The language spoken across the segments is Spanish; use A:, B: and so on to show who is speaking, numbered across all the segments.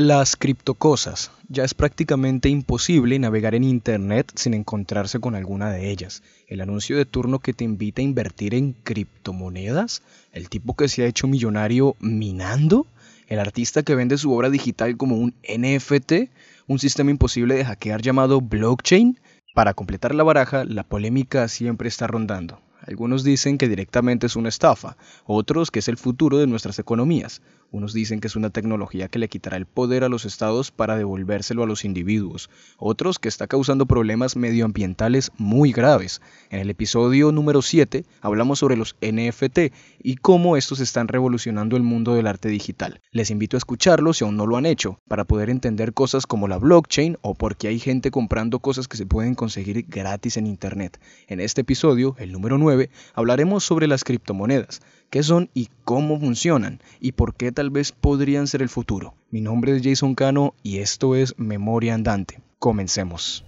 A: Las criptocosas. Ya es prácticamente imposible navegar en Internet sin encontrarse con alguna de ellas. El anuncio de turno que te invita a invertir en criptomonedas. El tipo que se ha hecho millonario minando. El artista que vende su obra digital como un NFT. Un sistema imposible de hackear llamado blockchain. Para completar la baraja, la polémica siempre está rondando. Algunos dicen que directamente es una estafa, otros que es el futuro de nuestras economías. Unos dicen que es una tecnología que le quitará el poder a los estados para devolvérselo a los individuos, otros que está causando problemas medioambientales muy graves. En el episodio número 7 hablamos sobre los NFT y cómo estos están revolucionando el mundo del arte digital. Les invito a escucharlo si aún no lo han hecho, para poder entender cosas como la blockchain o por qué hay gente comprando cosas que se pueden conseguir gratis en Internet. En este episodio, el número 9, hablaremos sobre las criptomonedas qué son y cómo funcionan y por qué tal vez podrían ser el futuro. Mi nombre es Jason Cano y esto es Memoria Andante. Comencemos.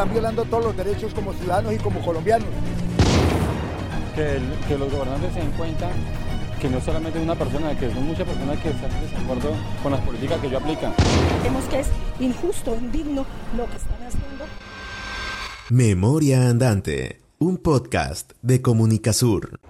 B: están violando todos los derechos como ciudadanos y como colombianos.
C: Que, los gobernantes se den cuenta que no solamente una persona, que son muchas personas que están en desacuerdo con las políticas que ellos aplican.
D: Vemos que es injusto, indigno lo que están haciendo
E: Memoria Andante, un podcast de Comunicasur.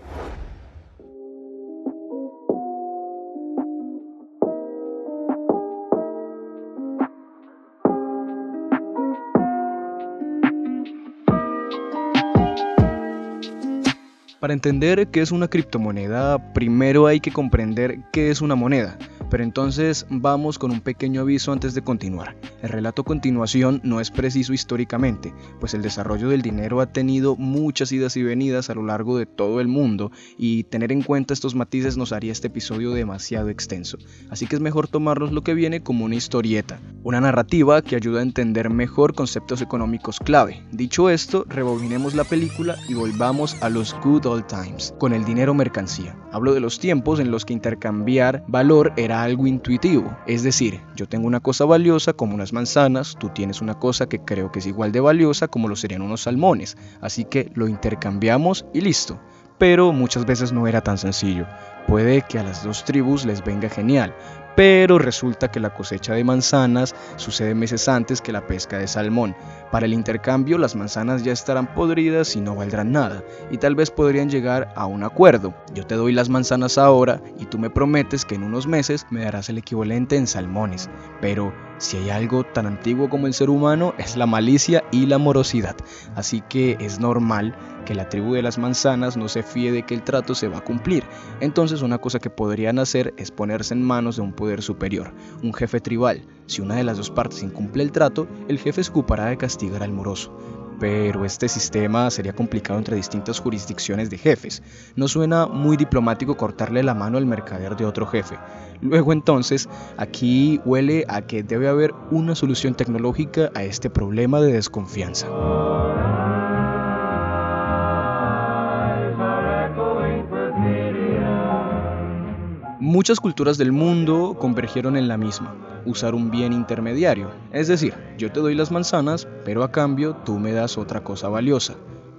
A: Para entender qué es una criptomoneda, primero hay que comprender qué es una moneda. Pero entonces vamos con un pequeño aviso antes de continuar. El relato a continuación no es preciso históricamente, pues el desarrollo del dinero ha tenido muchas idas y venidas a lo largo de todo el mundo y tener en cuenta estos matices nos haría este episodio demasiado extenso. Así que es mejor tomarnos lo que viene como una historieta, una narrativa que ayuda a entender mejor conceptos económicos clave. Dicho esto, rebobinemos la película y volvamos a los good old times, con el dinero mercancía. Hablo de los tiempos en los que intercambiar valor era algo intuitivo. Es decir, yo tengo una cosa valiosa como unas manzanas, tú tienes una cosa que creo que es igual de valiosa como lo serían unos salmones. Así que lo intercambiamos y listo. Pero muchas veces no era tan sencillo. Puede que a las dos tribus les venga genial, pero resulta que la cosecha de manzanas sucede meses antes que la pesca de salmón. Para el intercambio las manzanas ya estarán podridas y no valdrán nada, y tal vez podrían llegar a un acuerdo. Yo te doy las manzanas ahora y tú me prometes que en unos meses me darás el equivalente en salmones, pero si hay algo tan antiguo como el ser humano es la malicia y la morosidad, así que es normal que la tribu de las manzanas no se fíe de que el trato se va a cumplir. Entonces una cosa que podrían hacer es ponerse en manos de un poder superior, un jefe tribal. Si una de las dos partes incumple el trato, el jefe se ocupará de castigar al moroso pero este sistema sería complicado entre distintas jurisdicciones de jefes. No suena muy diplomático cortarle la mano al mercader de otro jefe. Luego entonces, aquí huele a que debe haber una solución tecnológica a este problema de desconfianza. Muchas culturas del mundo convergieron en la misma, usar un bien intermediario. Es decir, yo te doy las manzanas, pero a cambio tú me das otra cosa valiosa.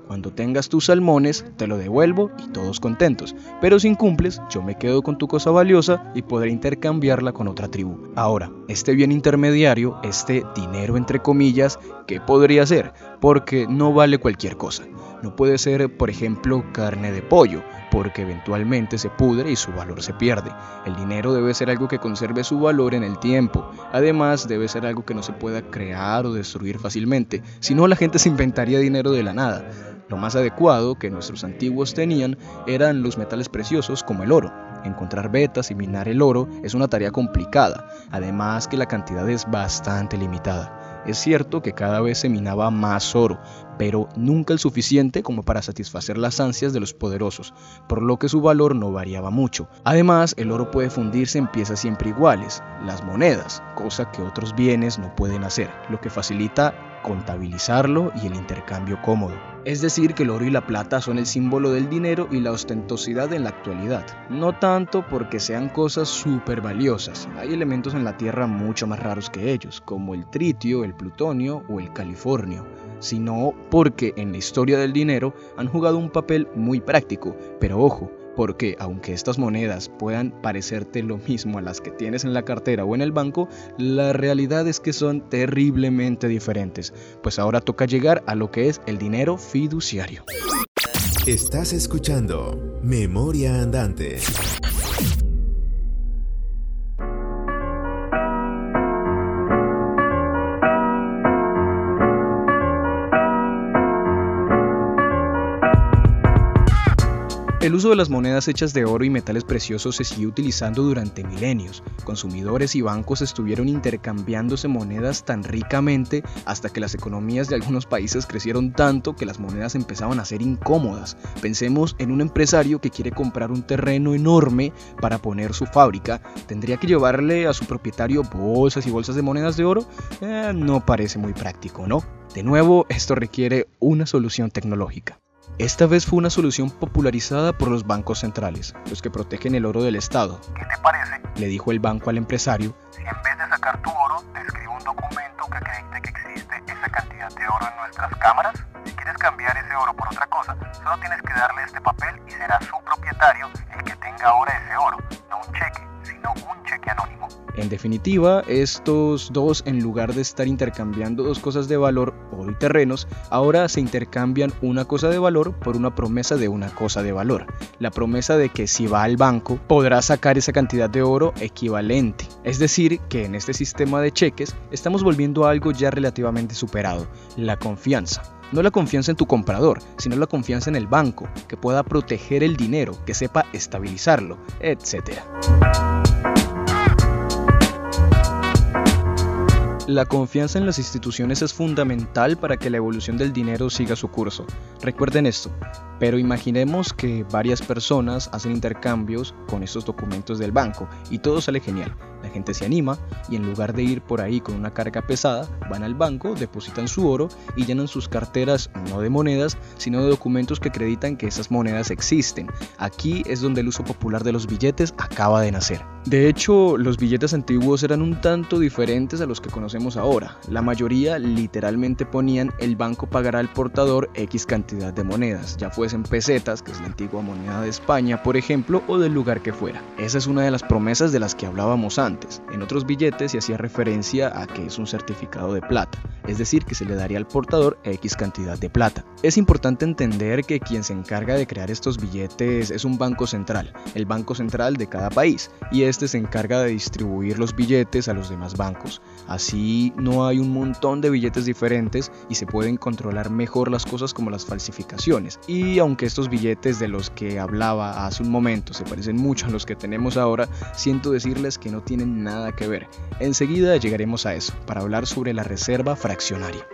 A: Cuando tengas tus salmones, te lo devuelvo y todos contentos. Pero si incumples, yo me quedo con tu cosa valiosa y podré intercambiarla con otra tribu. Ahora, este bien intermediario, este dinero entre comillas, ¿qué podría ser? Porque no vale cualquier cosa. No puede ser, por ejemplo, carne de pollo, porque eventualmente se pudre y su valor se pierde. El dinero debe ser algo que conserve su valor en el tiempo. Además, debe ser algo que no se pueda crear o destruir fácilmente, si no la gente se inventaría dinero de la nada. Lo más adecuado que nuestros antiguos tenían eran los metales preciosos como el oro. Encontrar vetas y minar el oro es una tarea complicada, además que la cantidad es bastante limitada. Es cierto que cada vez se minaba más oro, pero nunca el suficiente como para satisfacer las ansias de los poderosos, por lo que su valor no variaba mucho. Además, el oro puede fundirse en piezas siempre iguales, las monedas, cosa que otros bienes no pueden hacer, lo que facilita contabilizarlo y el intercambio cómodo. Es decir, que el oro y la plata son el símbolo del dinero y la ostentosidad en la actualidad. No tanto porque sean cosas súper valiosas, hay elementos en la Tierra mucho más raros que ellos, como el tritio, el plutonio o el californio, sino porque en la historia del dinero han jugado un papel muy práctico, pero ojo, porque aunque estas monedas puedan parecerte lo mismo a las que tienes en la cartera o en el banco, la realidad es que son terriblemente diferentes, pues ahora toca llegar a lo que es el dinero fiduciario.
E: Estás escuchando Memoria Andante.
A: El uso de las monedas hechas de oro y metales preciosos se siguió utilizando durante milenios. Consumidores y bancos estuvieron intercambiándose monedas tan ricamente hasta que las economías de algunos países crecieron tanto que las monedas empezaban a ser incómodas. Pensemos en un empresario que quiere comprar un terreno enorme para poner su fábrica. ¿Tendría que llevarle a su propietario bolsas y bolsas de monedas de oro? Eh, no parece muy práctico, ¿no? De nuevo, esto requiere una solución tecnológica. Esta vez fue una solución popularizada por los bancos centrales, los que protegen el oro del Estado.
B: ¿Qué te parece?
A: Le dijo el banco al empresario,
B: Si en vez de sacar tu oro, te escribo un documento que acredite que existe esa cantidad de oro en nuestras cámaras. Si quieres cambiar ese oro por otra cosa, solo tienes que darle este papel y será su propietario el que tenga ahora ese oro, no un cheque, sino un cheque anónimo.
A: En definitiva, estos dos, en lugar de estar intercambiando dos cosas de valor, y terrenos, ahora se intercambian una cosa de valor por una promesa de una cosa de valor. La promesa de que si va al banco podrá sacar esa cantidad de oro equivalente. Es decir, que en este sistema de cheques estamos volviendo a algo ya relativamente superado, la confianza. No la confianza en tu comprador, sino la confianza en el banco, que pueda proteger el dinero, que sepa estabilizarlo, etc. La confianza en las instituciones es fundamental para que la evolución del dinero siga su curso. Recuerden esto, pero imaginemos que varias personas hacen intercambios con estos documentos del banco y todo sale genial. La gente se anima y en lugar de ir por ahí con una carga pesada, van al banco, depositan su oro y llenan sus carteras no de monedas, sino de documentos que acreditan que esas monedas existen. Aquí es donde el uso popular de los billetes acaba de nacer. De hecho, los billetes antiguos eran un tanto diferentes a los que conocemos ahora. La mayoría literalmente ponían el banco pagará al portador X cantidad de monedas, ya fuesen pesetas, que es la antigua moneda de España, por ejemplo, o del lugar que fuera. Esa es una de las promesas de las que hablábamos antes. En otros billetes se hacía referencia a que es un certificado de plata, es decir, que se le daría al portador X cantidad de plata. Es importante entender que quien se encarga de crear estos billetes es un banco central, el banco central de cada país, y este se encarga de distribuir los billetes a los demás bancos. Así no hay un montón de billetes diferentes y se pueden controlar mejor las cosas como las falsificaciones. Y aunque estos billetes de los que hablaba hace un momento se parecen mucho a los que tenemos ahora, siento decirles que no tienen nada que ver. Enseguida llegaremos a eso, para hablar sobre la reserva fraccionaria.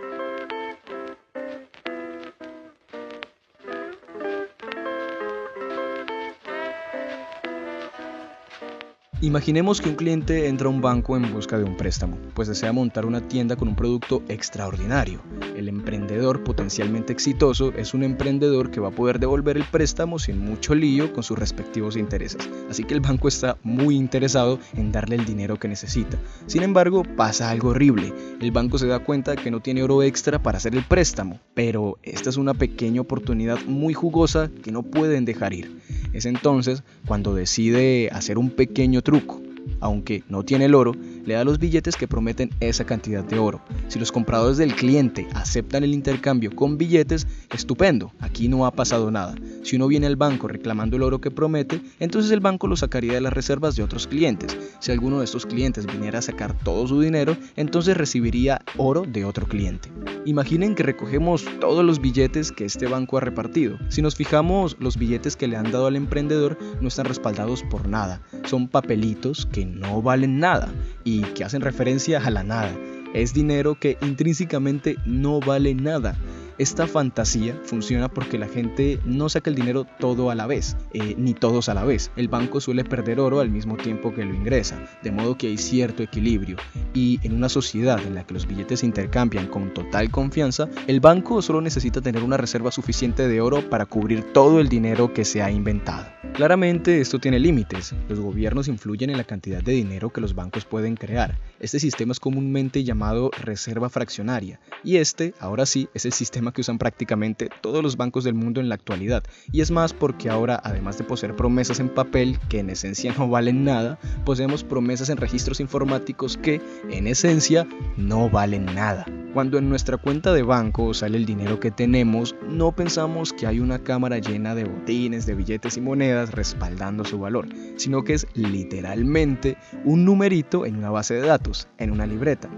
A: Imaginemos que un cliente entra a un banco en busca de un préstamo, pues desea montar una tienda con un producto extraordinario. El emprendedor potencialmente exitoso es un emprendedor que va a poder devolver el préstamo sin mucho lío con sus respectivos intereses, así que el banco está muy interesado en darle el dinero que necesita. Sin embargo, pasa algo horrible, el banco se da cuenta que no tiene oro extra para hacer el préstamo, pero esta es una pequeña oportunidad muy jugosa que no pueden dejar ir. Es entonces cuando decide hacer un pequeño truco. Aunque no tiene el oro, le da los billetes que prometen esa cantidad de oro. Si los compradores del cliente aceptan el intercambio con billetes, estupendo, aquí no ha pasado nada. Si uno viene al banco reclamando el oro que promete, entonces el banco lo sacaría de las reservas de otros clientes. Si alguno de estos clientes viniera a sacar todo su dinero, entonces recibiría oro de otro cliente. Imaginen que recogemos todos los billetes que este banco ha repartido. Si nos fijamos, los billetes que le han dado al emprendedor no están respaldados por nada. Son papelitos que no valen nada y que hacen referencia a la nada. Es dinero que intrínsecamente no vale nada. Esta fantasía funciona porque la gente no saca el dinero todo a la vez, eh, ni todos a la vez. El banco suele perder oro al mismo tiempo que lo ingresa, de modo que hay cierto equilibrio. Y en una sociedad en la que los billetes se intercambian con total confianza, el banco solo necesita tener una reserva suficiente de oro para cubrir todo el dinero que se ha inventado. Claramente esto tiene límites. Los gobiernos influyen en la cantidad de dinero que los bancos pueden crear. Este sistema es comúnmente llamado reserva fraccionaria y este, ahora sí, es el sistema que usan prácticamente todos los bancos del mundo en la actualidad. Y es más porque ahora, además de poseer promesas en papel que en esencia no valen nada, poseemos promesas en registros informáticos que, en esencia, no valen nada. Cuando en nuestra cuenta de banco sale el dinero que tenemos, no pensamos que hay una cámara llena de botines, de billetes y monedas respaldando su valor, sino que es literalmente un numerito en una base de datos, en una libreta.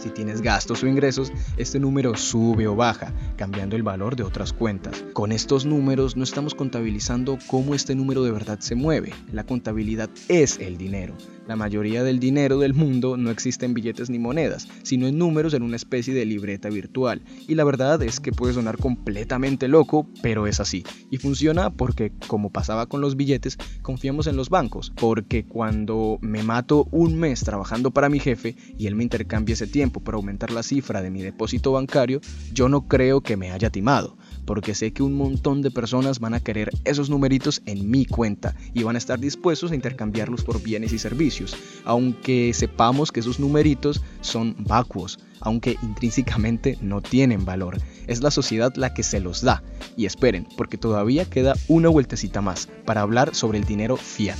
A: Si tienes gastos o ingresos, este número sube o baja, cambiando el valor de otras cuentas. Con estos números no estamos contabilizando cómo este número de verdad se mueve. La contabilidad es el dinero. La mayoría del dinero del mundo no existe en billetes ni monedas, sino en números en una especie de libreta virtual. Y la verdad es que puede sonar completamente loco, pero es así. Y funciona porque, como pasaba con los billetes, confiamos en los bancos. Porque cuando me mato un mes trabajando para mi jefe y él me intercambia ese tiempo para aumentar la cifra de mi depósito bancario, yo no creo que me haya timado porque sé que un montón de personas van a querer esos numeritos en mi cuenta y van a estar dispuestos a intercambiarlos por bienes y servicios, aunque sepamos que esos numeritos son vacuos, aunque intrínsecamente no tienen valor. Es la sociedad la que se los da. Y esperen, porque todavía queda una vueltecita más para hablar sobre el dinero fiat.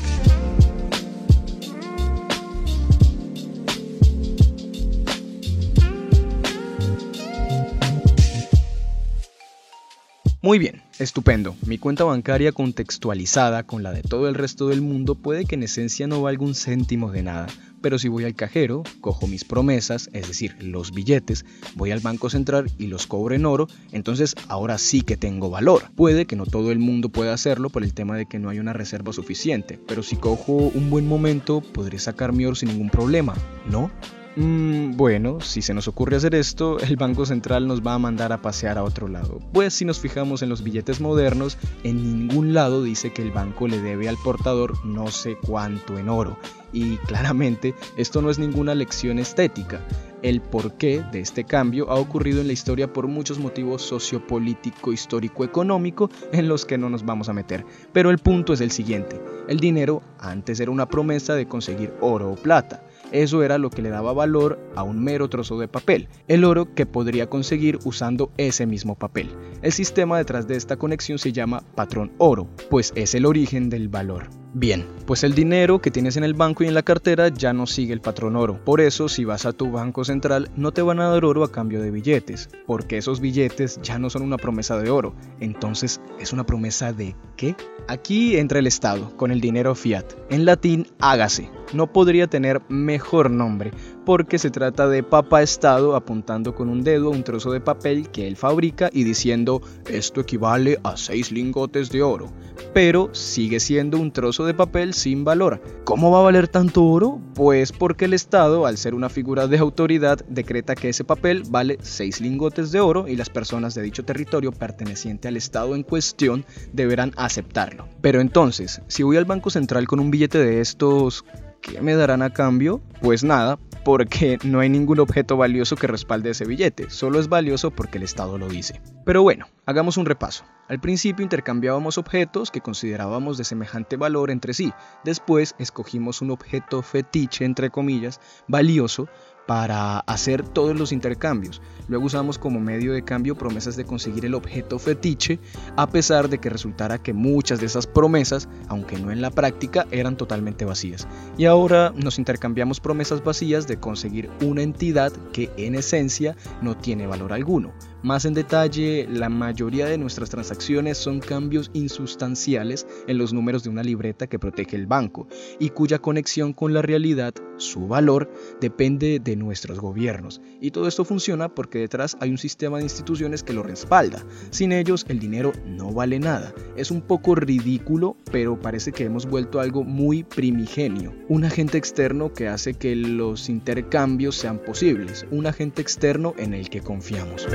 A: Muy bien, estupendo. Mi cuenta bancaria contextualizada con la de todo el resto del mundo puede que en esencia no valga un céntimo de nada, pero si voy al cajero, cojo mis promesas, es decir, los billetes, voy al Banco Central y los cobro en oro, entonces ahora sí que tengo valor. Puede que no todo el mundo pueda hacerlo por el tema de que no hay una reserva suficiente, pero si cojo un buen momento, podré sacar mi oro sin ningún problema, ¿no? Mm, bueno, si se nos ocurre hacer esto, el Banco Central nos va a mandar a pasear a otro lado. Pues si nos fijamos en los billetes modernos, en ningún lado dice que el banco le debe al portador no sé cuánto en oro. Y claramente esto no es ninguna lección estética. El porqué de este cambio ha ocurrido en la historia por muchos motivos sociopolítico, histórico, económico en los que no nos vamos a meter. Pero el punto es el siguiente. El dinero antes era una promesa de conseguir oro o plata. Eso era lo que le daba valor a un mero trozo de papel, el oro que podría conseguir usando ese mismo papel. El sistema detrás de esta conexión se llama patrón oro, pues es el origen del valor. Bien, pues el dinero que tienes en el banco y en la cartera ya no sigue el patrón oro. Por eso, si vas a tu banco central, no te van a dar oro a cambio de billetes, porque esos billetes ya no son una promesa de oro. Entonces, ¿es una promesa de qué? Aquí entra el Estado, con el dinero fiat. En latín, hágase. No podría tener mejor nombre, porque se trata de Papa Estado apuntando con un dedo a un trozo de papel que él fabrica y diciendo esto equivale a seis lingotes de oro, pero sigue siendo un trozo de papel sin valor. ¿Cómo va a valer tanto oro? Pues porque el Estado, al ser una figura de autoridad, decreta que ese papel vale seis lingotes de oro y las personas de dicho territorio perteneciente al Estado en cuestión deberán aceptarlo. Pero entonces, si voy al Banco Central con un billete de estos, ¿qué me darán a cambio? Pues nada, porque no hay ningún objeto valioso que respalde ese billete, solo es valioso porque el Estado lo dice. Pero bueno, hagamos un repaso. Al principio intercambiábamos objetos que considerábamos de semejante valor entre sí, después escogimos un objeto fetiche, entre comillas, valioso, para hacer todos los intercambios. Luego usamos como medio de cambio promesas de conseguir el objeto fetiche, a pesar de que resultara que muchas de esas promesas, aunque no en la práctica, eran totalmente vacías. Y ahora nos intercambiamos promesas vacías de conseguir una entidad que en esencia no tiene valor alguno. Más en detalle, la mayoría de nuestras transacciones son cambios insustanciales en los números de una libreta que protege el banco y cuya conexión con la realidad, su valor, depende de nuestros gobiernos. Y todo esto funciona porque detrás hay un sistema de instituciones que lo respalda. Sin ellos el dinero no vale nada. Es un poco ridículo, pero parece que hemos vuelto algo muy primigenio. Un agente externo que hace que los intercambios sean posibles. Un agente externo en el que confiamos.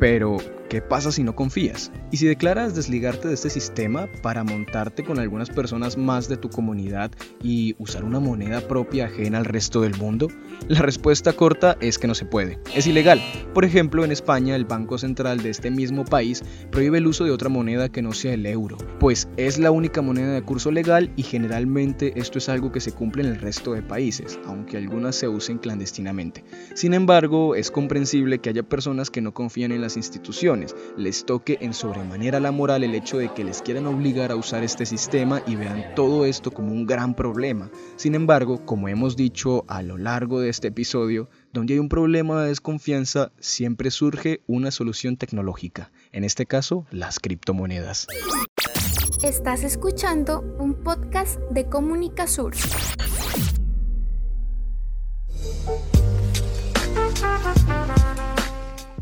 A: Pero, ¿qué ¿qué pasa si no confías? Y si declaras desligarte de este sistema para montarte con algunas personas más de tu comunidad y usar una moneda propia ajena al resto del mundo? La respuesta corta es que no se puede. Es ilegal. Por ejemplo, en España el Banco Central de este mismo país prohíbe el uso de otra moneda que no sea el euro, pues es la única moneda de curso legal y generalmente esto es algo que se cumple en el resto de países, aunque algunas se usen clandestinamente. Sin embargo, es comprensible que haya personas que no confían en las instituciones, les toque en sobremanera la moral el hecho de que les quieran obligar a usar este sistema y vean todo esto como un gran problema. Sin embargo, como hemos dicho a lo largo de este episodio, donde hay un problema de desconfianza, siempre surge una solución tecnológica, en este caso las criptomonedas.
F: Estás escuchando un podcast de Comunica Sur.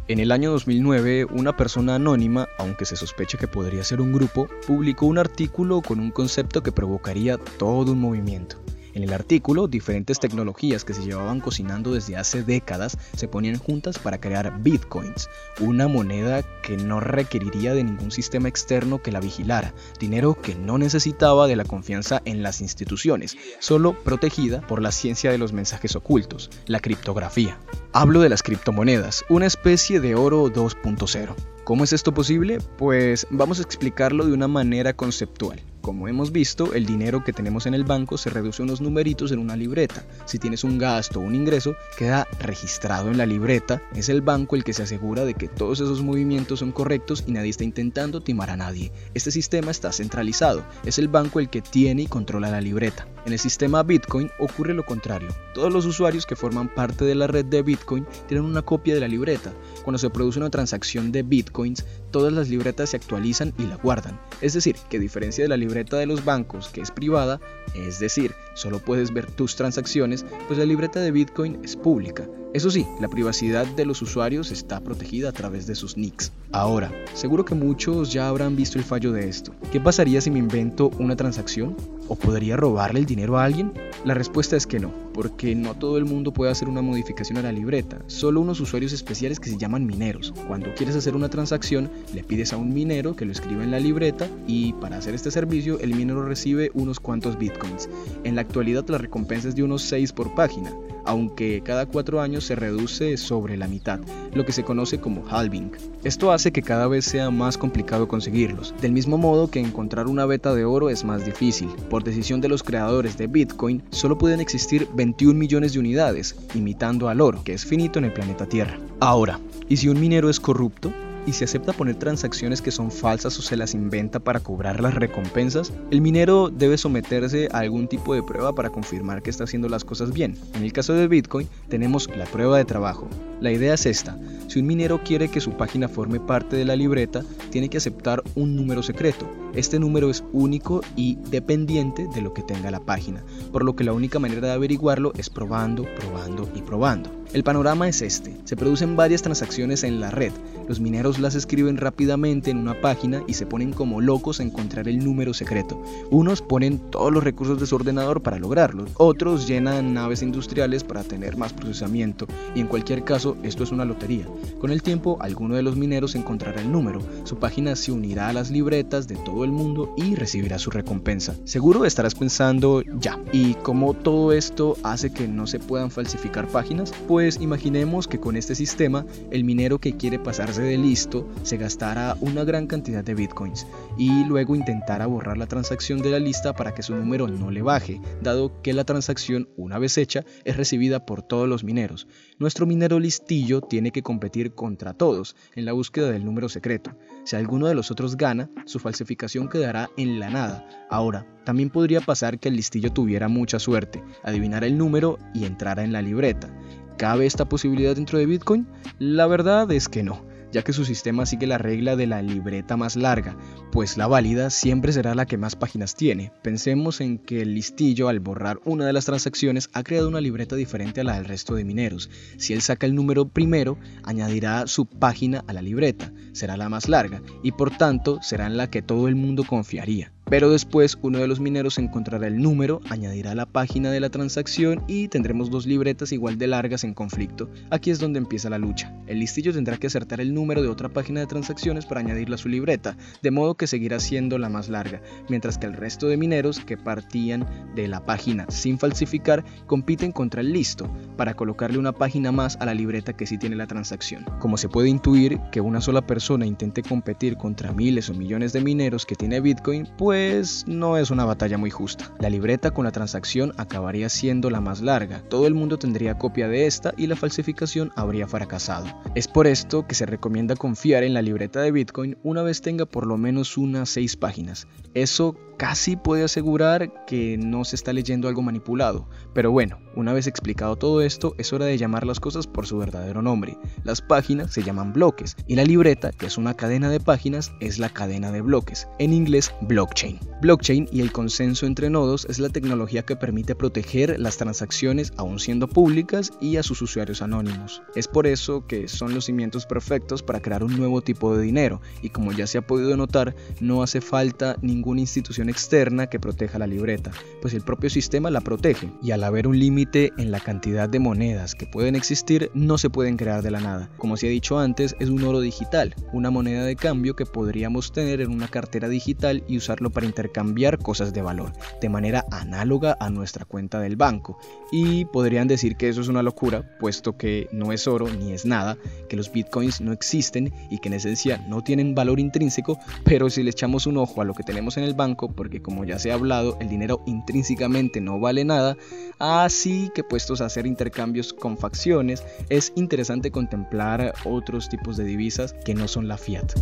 A: En el año 2009, una persona anónima, aunque se sospecha que podría ser un grupo, publicó un artículo con un concepto que provocaría todo un movimiento. En el artículo, diferentes tecnologías que se llevaban cocinando desde hace décadas se ponían juntas para crear bitcoins, una moneda que no requeriría de ningún sistema externo que la vigilara, dinero que no necesitaba de la confianza en las instituciones, solo protegida por la ciencia de los mensajes ocultos, la criptografía. Hablo de las criptomonedas, una especie de oro 2.0. ¿Cómo es esto posible? Pues vamos a explicarlo de una manera conceptual. Como hemos visto, el dinero que tenemos en el banco se reduce a unos numeritos en una libreta. Si tienes un gasto o un ingreso, queda registrado en la libreta. Es el banco el que se asegura de que todos esos movimientos son correctos y nadie está intentando timar a nadie. Este sistema está centralizado. Es el banco el que tiene y controla la libreta. En el sistema Bitcoin ocurre lo contrario. Todos los usuarios que forman parte de la red de Bitcoin tienen una copia de la libreta. Cuando se produce una transacción de Bitcoins, todas las libretas se actualizan y la guardan. Es decir, que a diferencia de la libreta de los bancos, que es privada, es decir, solo puedes ver tus transacciones, pues la libreta de Bitcoin es pública. Eso sí, la privacidad de los usuarios está protegida a través de sus nicks. Ahora, seguro que muchos ya habrán visto el fallo de esto. ¿Qué pasaría si me invento una transacción? ¿O podría robarle el dinero a alguien? La respuesta es que no, porque no todo el mundo puede hacer una modificación a la libreta, solo unos usuarios especiales que se llaman mineros. Cuando quieres hacer una transacción, le pides a un minero que lo escriba en la libreta y para hacer este servicio el minero recibe unos cuantos bitcoins. En la actualidad la recompensa es de unos 6 por página aunque cada cuatro años se reduce sobre la mitad, lo que se conoce como halving. Esto hace que cada vez sea más complicado conseguirlos, del mismo modo que encontrar una beta de oro es más difícil. Por decisión de los creadores de Bitcoin, solo pueden existir 21 millones de unidades, imitando al oro, que es finito en el planeta Tierra. Ahora, ¿y si un minero es corrupto? Y si acepta poner transacciones que son falsas o se las inventa para cobrar las recompensas, el minero debe someterse a algún tipo de prueba para confirmar que está haciendo las cosas bien. En el caso de Bitcoin tenemos la prueba de trabajo. La idea es esta, si un minero quiere que su página forme parte de la libreta, tiene que aceptar un número secreto. Este número es único y dependiente de lo que tenga la página, por lo que la única manera de averiguarlo es probando, probando y probando. El panorama es este. Se producen varias transacciones en la red. Los mineros las escriben rápidamente en una página y se ponen como locos a encontrar el número secreto. Unos ponen todos los recursos de su ordenador para lograrlo. Otros llenan naves industriales para tener más procesamiento. Y en cualquier caso, esto es una lotería. Con el tiempo, alguno de los mineros encontrará el número. Su página se unirá a las libretas de todo el mundo y recibirá su recompensa. Seguro estarás pensando, ya, ¿y cómo todo esto hace que no se puedan falsificar páginas? Pues imaginemos que con este sistema el minero que quiere pasarse de listo se gastará una gran cantidad de bitcoins y luego intentará borrar la transacción de la lista para que su número no le baje, dado que la transacción, una vez hecha, es recibida por todos los mineros. Nuestro minero listillo tiene que competir contra todos en la búsqueda del número secreto. Si alguno de los otros gana, su falsificación quedará en la nada. Ahora, también podría pasar que el listillo tuviera mucha suerte, adivinara el número y entrara en la libreta. ¿Cabe esta posibilidad dentro de Bitcoin? La verdad es que no, ya que su sistema sigue la regla de la libreta más larga, pues la válida siempre será la que más páginas tiene. Pensemos en que el listillo al borrar una de las transacciones ha creado una libreta diferente a la del resto de mineros. Si él saca el número primero, añadirá su página a la libreta, será la más larga y por tanto será en la que todo el mundo confiaría. Pero después uno de los mineros encontrará el número, añadirá la página de la transacción y tendremos dos libretas igual de largas en conflicto. Aquí es donde empieza la lucha. El listillo tendrá que acertar el número de otra página de transacciones para añadirla a su libreta, de modo que seguirá siendo la más larga, mientras que el resto de mineros que partían de la página sin falsificar compiten contra el listo para colocarle una página más a la libreta que sí tiene la transacción. Como se puede intuir que una sola persona intente competir contra miles o millones de mineros que tiene Bitcoin, pues pues no es una batalla muy justa. La libreta con la transacción acabaría siendo la más larga, todo el mundo tendría copia de esta y la falsificación habría fracasado. Es por esto que se recomienda confiar en la libreta de Bitcoin una vez tenga por lo menos unas 6 páginas. Eso casi puede asegurar que no se está leyendo algo manipulado. Pero bueno, una vez explicado todo esto, es hora de llamar las cosas por su verdadero nombre. Las páginas se llaman bloques y la libreta, que es una cadena de páginas, es la cadena de bloques, en inglés blockchain. Blockchain y el consenso entre nodos es la tecnología que permite proteger las transacciones aún siendo públicas y a sus usuarios anónimos. Es por eso que son los cimientos perfectos para crear un nuevo tipo de dinero y como ya se ha podido notar, no hace falta ninguna institución externa que proteja la libreta, pues el propio sistema la protege y al haber un límite en la cantidad de monedas que pueden existir, no se pueden crear de la nada. Como se ha dicho antes, es un oro digital, una moneda de cambio que podríamos tener en una cartera digital y usarlo para intercambiar cosas de valor, de manera análoga a nuestra cuenta del banco. Y podrían decir que eso es una locura, puesto que no es oro ni es nada, que los bitcoins no existen y que en esencia no tienen valor intrínseco, pero si le echamos un ojo a lo que tenemos en el banco, porque como ya se ha hablado, el dinero intrínsecamente no vale nada, así que puestos a hacer intercambios con facciones, es interesante contemplar otros tipos de divisas que no son la fiat.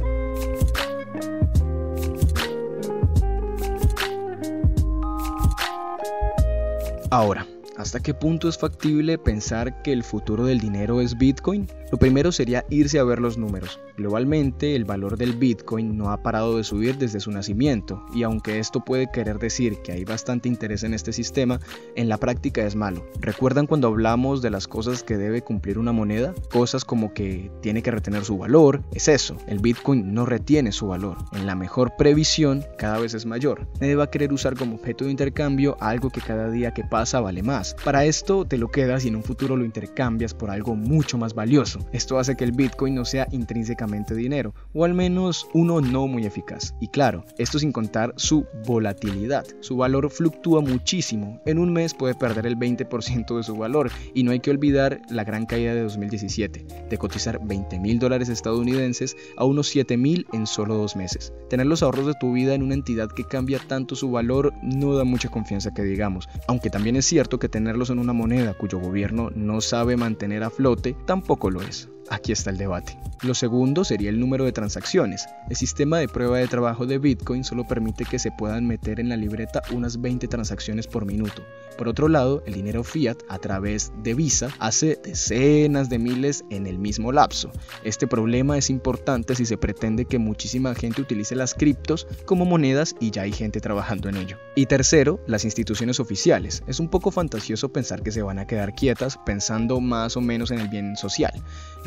A: Ahora, ¿Hasta qué punto es factible pensar que el futuro del dinero es Bitcoin? Lo primero sería irse a ver los números. Globalmente, el valor del Bitcoin no ha parado de subir desde su nacimiento, y aunque esto puede querer decir que hay bastante interés en este sistema, en la práctica es malo. ¿Recuerdan cuando hablamos de las cosas que debe cumplir una moneda? Cosas como que tiene que retener su valor, es eso, el Bitcoin no retiene su valor. En la mejor previsión, cada vez es mayor. Nadie va a querer usar como objeto de intercambio algo que cada día que pasa vale más. Para esto te lo quedas y en un futuro lo intercambias por algo mucho más valioso. Esto hace que el Bitcoin no sea intrínsecamente dinero, o al menos uno no muy eficaz. Y claro, esto sin contar su volatilidad. Su valor fluctúa muchísimo. En un mes puede perder el 20% de su valor y no hay que olvidar la gran caída de 2017, de cotizar 20 mil dólares estadounidenses a unos 7 mil en solo dos meses. Tener los ahorros de tu vida en una entidad que cambia tanto su valor no da mucha confianza que digamos, aunque también es cierto que tenerlos en una moneda cuyo gobierno no sabe mantener a flote tampoco lo es. Aquí está el debate. Lo segundo sería el número de transacciones. El sistema de prueba de trabajo de Bitcoin solo permite que se puedan meter en la libreta unas 20 transacciones por minuto. Por otro lado, el dinero fiat a través de Visa hace decenas de miles en el mismo lapso. Este problema es importante si se pretende que muchísima gente utilice las criptos como monedas y ya hay gente trabajando en ello. Y tercero, las instituciones oficiales. Es un poco fantasioso pensar que se van a quedar quietas pensando más o menos en el bien social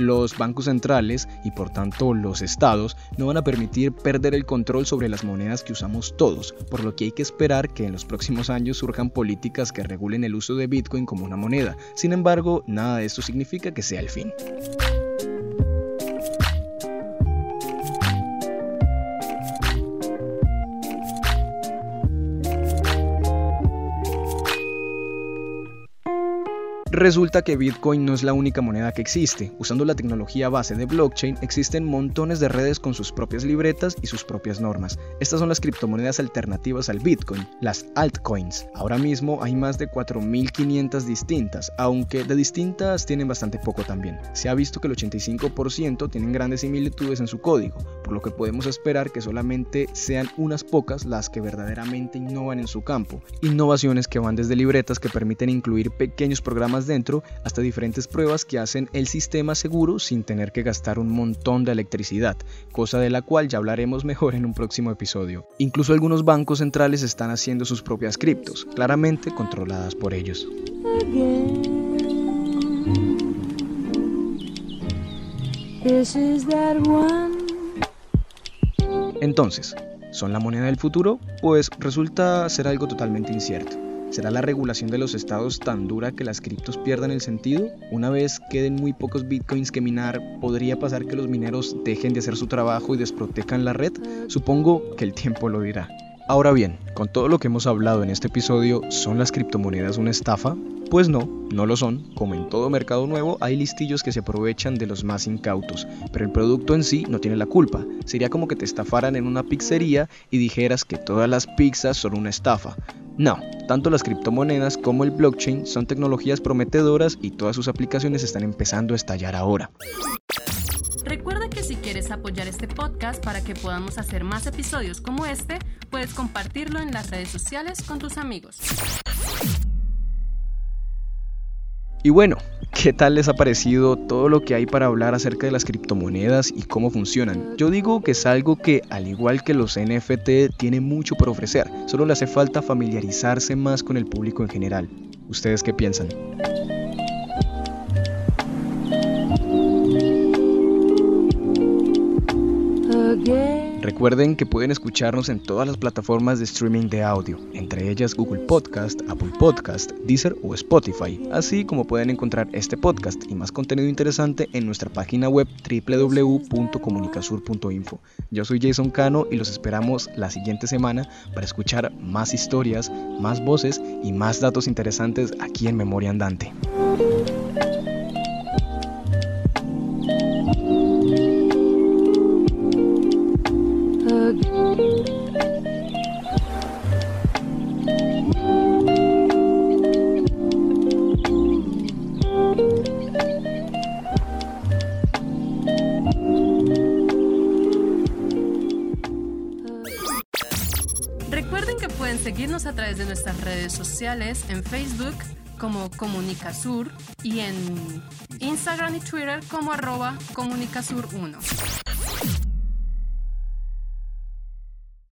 A: los bancos centrales y por tanto los estados no van a permitir perder el control sobre las monedas que usamos todos, por lo que hay que esperar que en los próximos años surjan políticas que regulen el uso de Bitcoin como una moneda. Sin embargo, nada de esto significa que sea el fin. Resulta que Bitcoin no es la única moneda que existe. Usando la tecnología base de blockchain existen montones de redes con sus propias libretas y sus propias normas. Estas son las criptomonedas alternativas al Bitcoin, las altcoins. Ahora mismo hay más de 4.500 distintas, aunque de distintas tienen bastante poco también. Se ha visto que el 85% tienen grandes similitudes en su código, por lo que podemos esperar que solamente sean unas pocas las que verdaderamente innovan en su campo. Innovaciones que van desde libretas que permiten incluir pequeños programas dentro hasta diferentes pruebas que hacen el sistema seguro sin tener que gastar un montón de electricidad, cosa de la cual ya hablaremos mejor en un próximo episodio. Incluso algunos bancos centrales están haciendo sus propias criptos, claramente controladas por ellos. Entonces, ¿Son la moneda del futuro? Pues resulta ser algo totalmente incierto. ¿Será la regulación de los estados tan dura que las criptos pierdan el sentido? Una vez queden muy pocos bitcoins que minar, ¿podría pasar que los mineros dejen de hacer su trabajo y desprotejan la red? Supongo que el tiempo lo dirá. Ahora bien, con todo lo que hemos hablado en este episodio, ¿son las criptomonedas una estafa? Pues no, no lo son. Como en todo mercado nuevo, hay listillos que se aprovechan de los más incautos, pero el producto en sí no tiene la culpa. Sería como que te estafaran en una pizzería y dijeras que todas las pizzas son una estafa. No, tanto las criptomonedas como el blockchain son tecnologías prometedoras y todas sus aplicaciones están empezando a estallar ahora.
G: Apoyar este podcast para que podamos hacer más episodios como este, puedes compartirlo en las redes sociales con tus amigos.
A: Y bueno, ¿qué tal les ha parecido todo lo que hay para hablar acerca de las criptomonedas y cómo funcionan? Yo digo que es algo que, al igual que los NFT, tiene mucho por ofrecer, solo le hace falta familiarizarse más con el público en general. ¿Ustedes qué piensan? Recuerden que pueden escucharnos en todas las plataformas de streaming de audio, entre ellas Google Podcast, Apple Podcast, Deezer o Spotify, así como pueden encontrar este podcast y más contenido interesante en nuestra página web www.comunicasur.info. Yo soy Jason Cano y los esperamos la siguiente semana para escuchar más historias, más voces y más datos interesantes aquí en Memoria Andante.
G: Través de nuestras redes sociales en Facebook como Comunicasur y en Instagram y Twitter como arroba Comunicasur1.